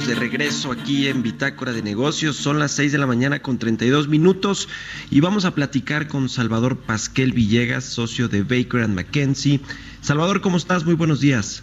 Estamos de regreso aquí en Bitácora de Negocios. Son las 6 de la mañana con 32 minutos y vamos a platicar con Salvador Pasquel Villegas, socio de Baker and McKenzie. Salvador, ¿cómo estás? Muy buenos días.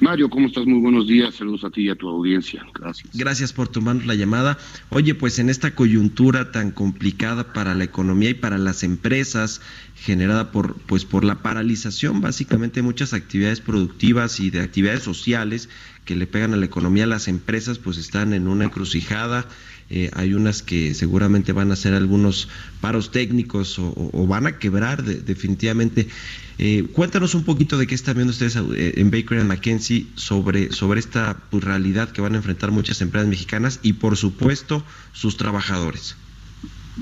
Mario, ¿cómo estás? Muy buenos días. Saludos a ti y a tu audiencia. Gracias. Gracias por tomarnos la llamada. Oye, pues en esta coyuntura tan complicada para la economía y para las empresas, generada por, pues por la paralización básicamente de muchas actividades productivas y de actividades sociales que le pegan a la economía, las empresas pues están en una encrucijada. Eh, hay unas que seguramente van a hacer algunos paros técnicos o, van a quebrar de, definitivamente. Eh, cuéntanos un poquito de qué están viendo ustedes eh, en Baker and McKenzie sobre, sobre esta pues, realidad que van a enfrentar muchas empresas mexicanas y por supuesto sus trabajadores.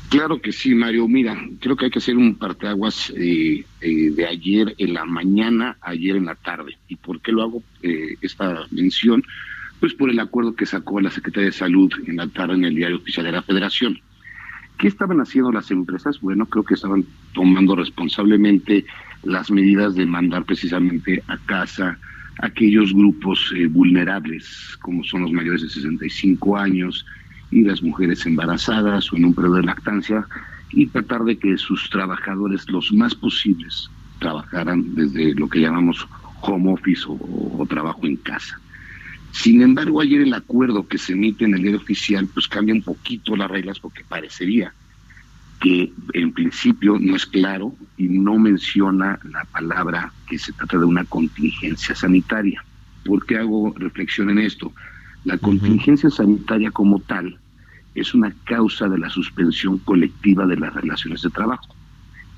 Claro que sí, Mario. Mira, creo que hay que hacer un parteaguas eh, eh, de ayer en la mañana, ayer en la tarde. ¿Y por qué lo hago eh, esta mención? Pues por el acuerdo que sacó la Secretaría de Salud en la tarde en el Diario Oficial de la Federación. ¿Qué estaban haciendo las empresas? Bueno, creo que estaban tomando responsablemente las medidas de mandar precisamente a casa aquellos grupos eh, vulnerables, como son los mayores de 65 años, y las mujeres embarazadas o en un periodo de lactancia y tratar de que sus trabajadores los más posibles trabajaran desde lo que llamamos home office o, trabajo en casa. Sin embargo, ayer el acuerdo que se emite en el diario oficial pues cambia un poquito las reglas porque parecería que en principio no es claro y no menciona la palabra que se trata de una contingencia sanitaria. ¿Por qué hago reflexión en esto? La contingencia sanitaria como tal es una causa de la suspensión colectiva de las relaciones de trabajo.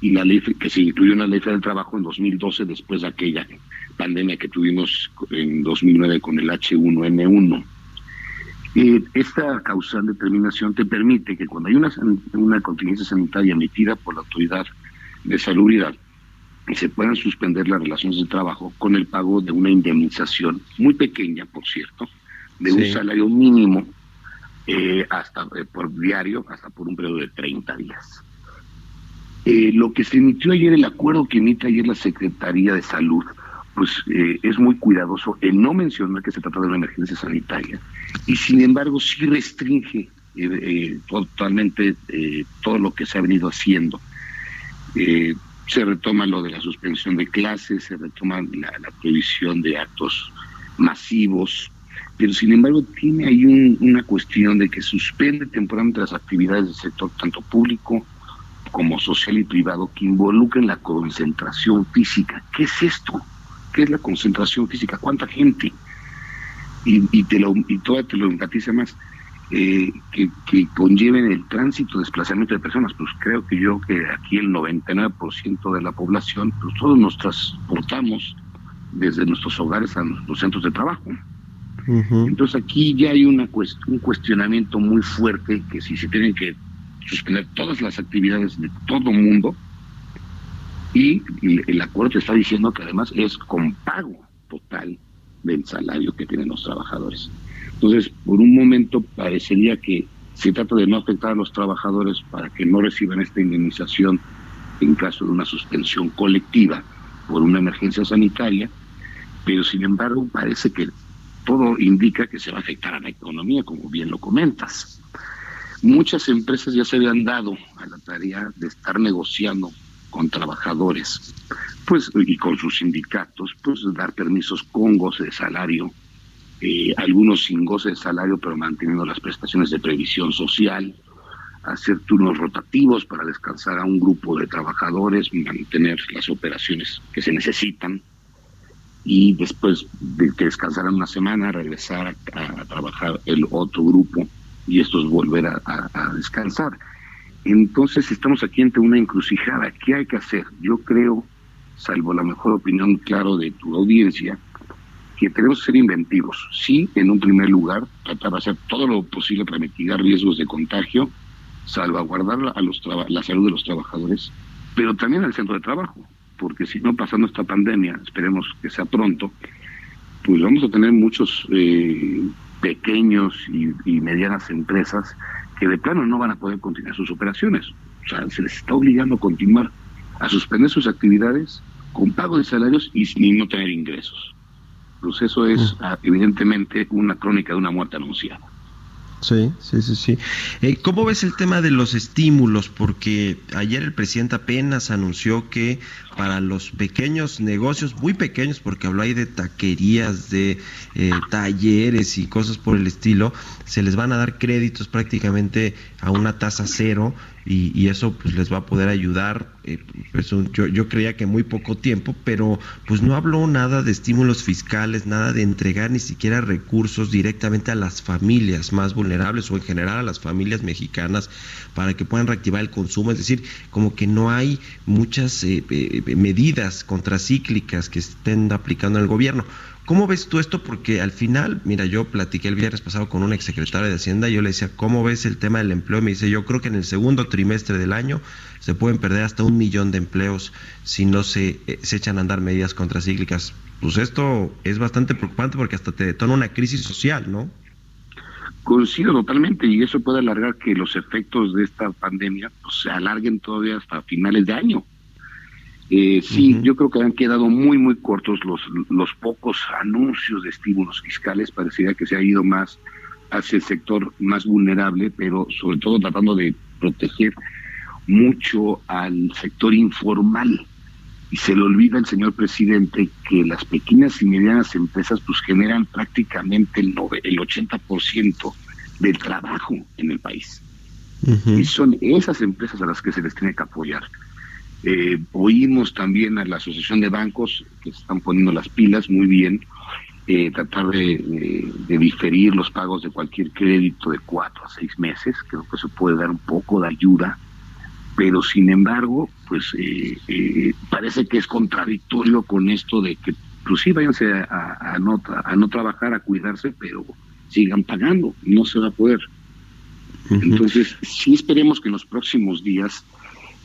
Y la ley que se incluyó en la ley del trabajo en 2012 después de aquella pandemia que tuvimos en 2009 con el H1N1. Eh, esta causal determinación te permite que cuando hay una, una contingencia sanitaria emitida por la autoridad de salubridad, se puedan suspender las relaciones de trabajo con el pago de una indemnización muy pequeña, por cierto, de un salario mínimo eh, hasta eh, por diario, hasta por un periodo de 30 días. Eh, lo que se emitió ayer, el acuerdo que emite ayer la Secretaría de Salud, pues es muy cuidadoso en no mencionar que se trata de una emergencia sanitaria y sin embargo sí restringe totalmente todo lo que se ha venido haciendo. se retoma lo de la suspensión de clases, se retoma la, la prohibición de actos masivos, pero sin embargo tiene ahí un, una cuestión de que suspende temporalmente las actividades del sector tanto público como social y privado que involucren la concentración física. ¿Qué es esto? ¿Qué es la concentración física? ¿Cuánta gente? Y, y te lo, y todavía te lo enfatiza más, eh, que, que, conlleven el tránsito, desplazamiento de personas. Pues creo que yo que aquí el 99% de la población, pues todos nos transportamos desde nuestros hogares a los centros de trabajo. Entonces aquí ya hay una cuest un cuestionamiento muy fuerte que si se tienen que suspender todas las actividades de todo mundo y el acuerdo está diciendo que además es con pago total del salario que tienen los trabajadores. Entonces, por un momento parecería que se trata de no afectar a los trabajadores para que no reciban esta indemnización en caso de una suspensión colectiva por una emergencia sanitaria, pero sin embargo parece que todo indica que se va a afectar a la economía, como bien lo comentas. Muchas empresas ya se habían dado a la tarea de estar negociando con trabajadores, pues y con sus sindicatos, pues dar permisos con goce de salario, eh, algunos sin goce de salario, pero manteniendo las prestaciones de previsión social, hacer turnos rotativos para descansar a un grupo de trabajadores, mantener las operaciones que se necesitan y después de que descansaran una semana regresar a, trabajar el otro grupo y estos volver a, descansar. Entonces estamos aquí ante una encrucijada. ¿Qué hay que hacer? Yo creo, salvo la mejor opinión, claro, de tu audiencia, que tenemos que ser inventivos. Sí, en un primer lugar, tratar de hacer todo lo posible para mitigar riesgos de contagio, salvaguardar a los la salud de los trabajadores, pero también al centro de trabajo, porque si no pasando esta pandemia, esperemos que sea pronto, pues vamos a tener muchos eh, pequeños y, medianas empresas que de plano no van a poder continuar sus operaciones. O sea, se les está obligando a continuar a suspender sus actividades con pago de salarios y, sin no tener ingresos. Pues eso es ah, evidentemente una crónica de una muerte anunciada. Sí, sí, sí, sí. Eh, ¿Cómo ves el tema de los estímulos? Porque ayer el presidente apenas anunció que para los pequeños negocios, muy pequeños, porque habló ahí de taquerías, de eh, talleres y cosas por el estilo, se les van a dar créditos prácticamente a una tasa cero y, eso pues les va a poder ayudar. Eh, yo, yo creía que muy poco tiempo, pero pues no habló nada de estímulos fiscales, nada de entregar ni siquiera recursos directamente a las familias más vulnerables o en general a las familias mexicanas para que puedan reactivar el consumo. Es decir, como que no hay muchas eh, eh, medidas contracíclicas que estén aplicando el gobierno. ¿Cómo ves tú esto? Porque al final, mira, yo platiqué el viernes pasado con un exsecretario de Hacienda y yo le decía, ¿cómo ves el tema del empleo? Y me dice, yo creo que en el segundo trimestre del año se pueden perder hasta un millón de empleos si no se, eh, echan a andar medidas contracíclicas. Pues esto es bastante preocupante porque hasta te detona una crisis social, ¿no? Coincido totalmente y eso puede alargar que los efectos de esta pandemia pues, se alarguen todavía hasta finales de año. Eh, sí, yo creo que han quedado muy, muy cortos los, los pocos anuncios de estímulos fiscales. Parecería que se ha ido más hacia el sector más vulnerable, pero sobre todo tratando de proteger mucho al sector informal. Y se le olvida al señor presidente que las pequeñas y medianas empresas pues generan prácticamente el, el 80% del trabajo en el país. Y son esas empresas a las que se les tiene que apoyar. Eh, oímos también a la Asociación de Bancos que se están poniendo las pilas muy bien, eh, tratar de, diferir los pagos de cualquier crédito de cuatro a seis meses, creo que se puede dar un poco de ayuda, pero sin embargo, pues eh, parece que es contradictorio con esto de que, pues sí, váyanse a, no, a no trabajar, a cuidarse, pero sigan pagando, no se va a poder. Entonces, sí esperemos que en los próximos días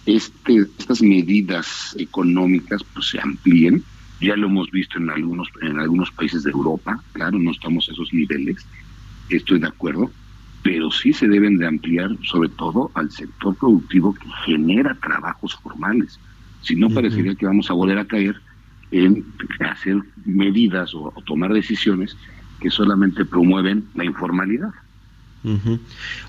este, estas medidas económicas pues, se amplíen. Ya lo hemos visto en algunos, en algunos países de Europa, claro, no estamos a esos niveles, estoy de acuerdo, pero sí se deben de ampliar sobre todo al sector productivo que genera trabajos formales. Si no, parecería que vamos a volver a caer en hacer medidas o tomar decisiones que solamente promueven la informalidad.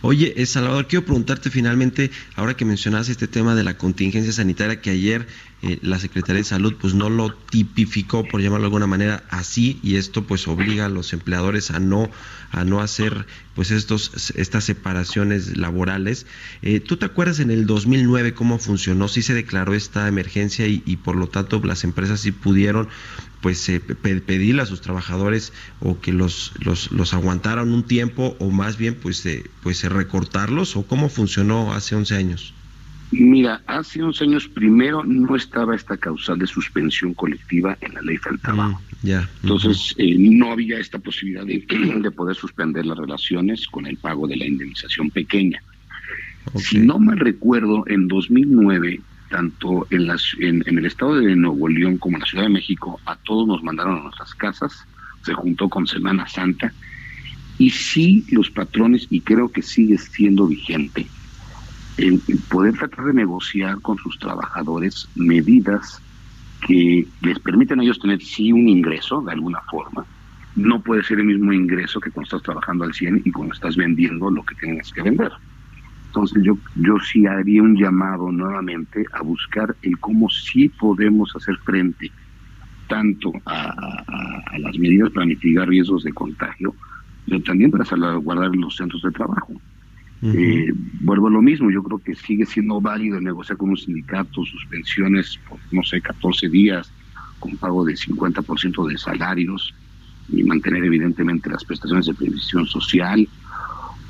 Oye, eh, Salvador, quiero preguntarte finalmente, ahora que mencionas este tema de la contingencia sanitaria, que ayer eh, la Secretaría de Salud pues no lo tipificó, por llamarlo de alguna manera, así, y esto pues obliga a los empleadores a no, a no hacer pues estos, estas separaciones laborales. Eh, ¿Tú te acuerdas en el 2009 cómo funcionó? Si se declaró esta emergencia y, por lo tanto las empresas sí pudieron pues eh, pedirle a sus trabajadores o que los, los, los aguantaran un tiempo o más bien pues, eh, pues recortarlos o cómo funcionó hace 11 años? Mira, hace 11 años primero no estaba esta causal de suspensión colectiva en la ley del trabajo. Mm. Entonces eh, no había esta posibilidad de, de, poder suspender las relaciones con el pago de la indemnización pequeña. Si no mal recuerdo, en 2009 tanto en, las, en, el estado de Nuevo León como en la Ciudad de México, a todos nos mandaron a nuestras casas, se juntó con Semana Santa, y sí los patrones, y creo que sigue siendo vigente, el, poder tratar de negociar con sus trabajadores medidas que les permitan a ellos tener sí un ingreso de alguna forma. No puede ser el mismo ingreso que cuando estás trabajando al 100 y cuando estás vendiendo lo que tienes que vender. Entonces yo, yo sí haría un llamado nuevamente a buscar el cómo sí podemos hacer frente tanto a, las medidas para mitigar riesgos de contagio, pero también para salvaguardar los centros de trabajo. Eh, vuelvo a lo mismo, yo creo que sigue siendo válido negociar con un sindicato suspensiones por, no sé, 14 días, con pago de 50% de salarios y mantener evidentemente las prestaciones de previsión social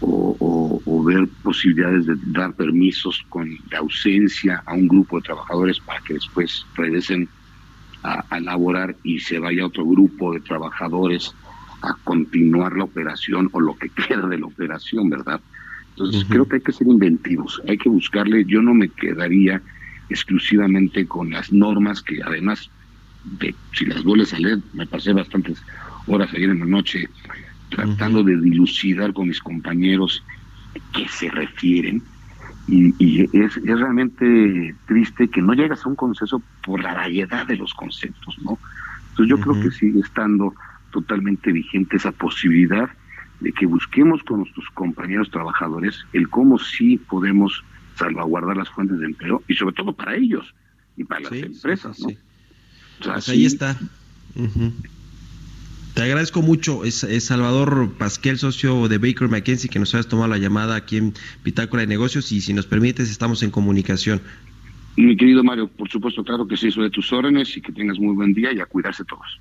o, ver posibilidades de dar permisos con de ausencia a un grupo de trabajadores para que después regresen a, a laborar y se vaya otro grupo de trabajadores a continuar la operación o lo que queda de la operación, ¿verdad? Entonces creo que hay que ser inventivos, hay que buscarle, yo no me quedaría exclusivamente con las normas que además de si las vuelves a leer, me pasé bastantes horas ayer en la noche tratando de dilucidar con mis compañeros qué se refieren y, es, es, realmente triste que no llegas a un consenso por la variedad de los conceptos, ¿no? Entonces yo creo que sigue estando totalmente vigente esa posibilidad de que busquemos con nuestros compañeros trabajadores el cómo sí podemos salvaguardar las fuentes de empleo y sobre todo para ellos y para las empresas, ¿no? pues ahí está. Te agradezco mucho, es, Salvador Pasquel, socio de Baker McKenzie, que nos hayas tomado la llamada aquí en Pitácora de Negocios y si nos permites estamos en comunicación. Mi querido Mario, por supuesto, claro que sí, soy de tus órdenes y que tengas muy buen día y a cuidarse todos.